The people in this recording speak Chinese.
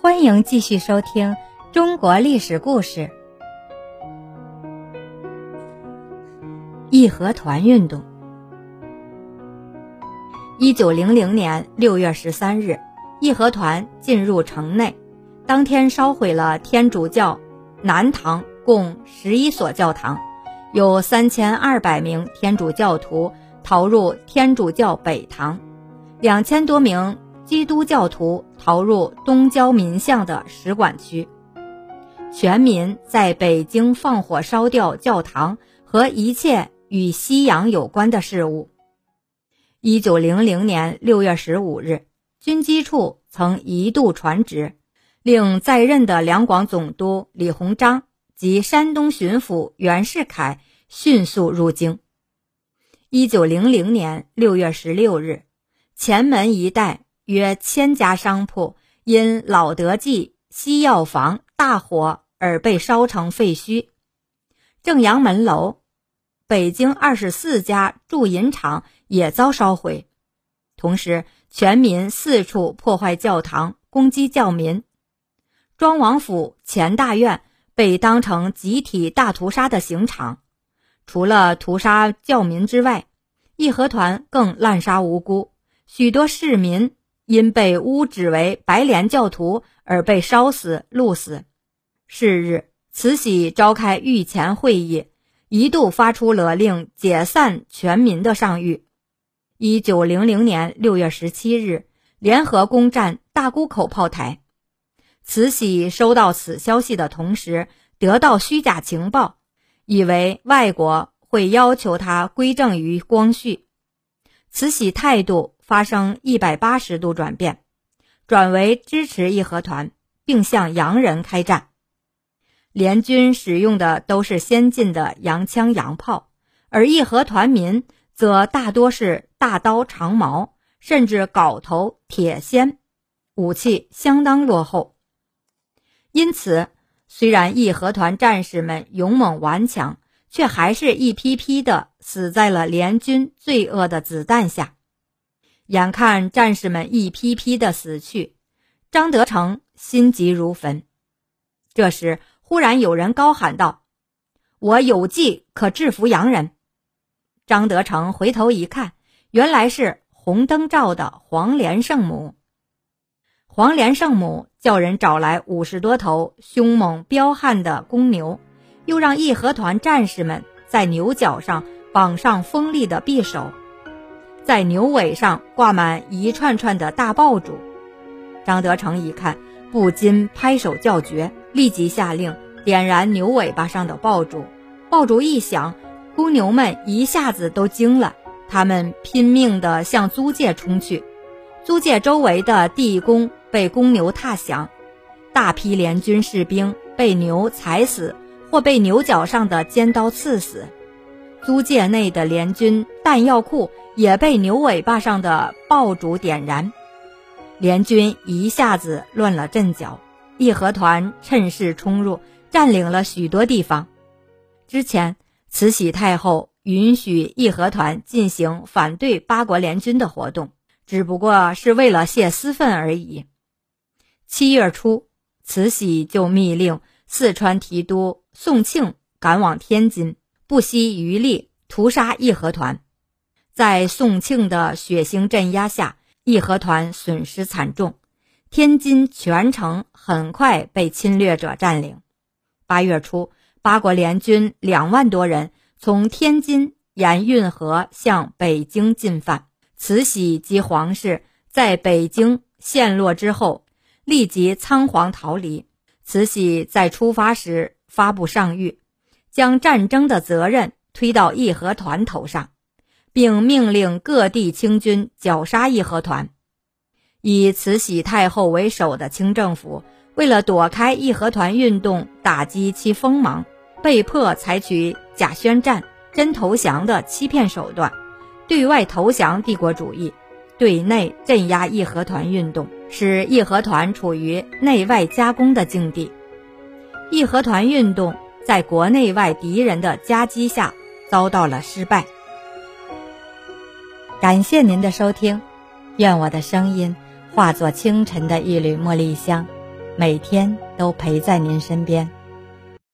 欢迎继续收听中国历史故事。义和团运动。一九零零年六月十三日，义和团进入城内，当天烧毁了天主教南堂共十一所教堂，有三千二百名天主教徒逃入天主教北堂，两千多名。基督教徒逃入东郊民巷的使馆区，全民在北京放火烧掉教堂和一切与西洋有关的事物。一九零零年六月十五日，军机处曾一度传旨，令在任的两广总督李鸿章及山东巡抚袁世凯迅速入京。一九零零年六月十六日，前门一带。约千家商铺因老德记西药房大火而被烧成废墟，正阳门楼、北京二十四家铸银厂也遭烧毁。同时，全民四处破坏教堂，攻击教民。庄王府前大院被当成集体大屠杀的刑场。除了屠杀教民之外，义和团更滥杀无辜，许多市民。因被诬指为白莲教徒而被烧死、戮死。是日，慈禧召开御前会议，一度发出了令解散全民的上谕。一九零零年六月十七日，联合攻占大沽口炮台。慈禧收到此消息的同时，得到虚假情报，以为外国会要求他归政于光绪。慈禧态度。发生一百八十度转变，转为支持义和团，并向洋人开战。联军使用的都是先进的洋枪洋炮，而义和团民则大多是大刀长矛，甚至镐头铁锨，武器相当落后。因此，虽然义和团战士们勇猛顽强，却还是一批批的死在了联军罪恶的子弹下。眼看战士们一批批的死去，张德成心急如焚。这时，忽然有人高喊道：“我有计可制服洋人。”张德成回头一看，原来是红灯照的黄连圣母。黄连圣母叫人找来五十多头凶猛彪悍的公牛，又让义和团战士们在牛角上绑上锋利的匕首。在牛尾上挂满一串串的大爆竹，张德成一看，不禁拍手叫绝，立即下令点燃牛尾巴上的爆竹。爆竹一响，公牛们一下子都惊了，他们拼命地向租界冲去。租界周围的地宫被公牛踏响，大批联军士兵被牛踩死，或被牛角上的尖刀刺死。租界内的联军弹药库。也被牛尾巴上的爆竹点燃，联军一下子乱了阵脚。义和团趁势冲入，占领了许多地方。之前，慈禧太后允许义和团进行反对八国联军的活动，只不过是为了泄私愤而已。七月初，慈禧就密令四川提督宋庆赶往天津，不惜余力屠杀义和团。在宋庆的血腥镇压下，义和团损失惨重，天津全城很快被侵略者占领。八月初，八国联军两万多人从天津沿运河向北京进犯。慈禧及皇室在北京陷落之后，立即仓皇逃离。慈禧在出发时发布上谕，将战争的责任推到义和团头上。并命令各地清军绞杀义和团。以慈禧太后为首的清政府，为了躲开义和团运动，打击其锋芒，被迫采取假宣战、真投降的欺骗手段，对外投降帝国主义，对内镇压义和团运动，使义和团处于内外夹攻的境地。义和团运动在国内外敌人的夹击下遭到了失败。感谢您的收听，愿我的声音化作清晨的一缕茉莉香，每天都陪在您身边。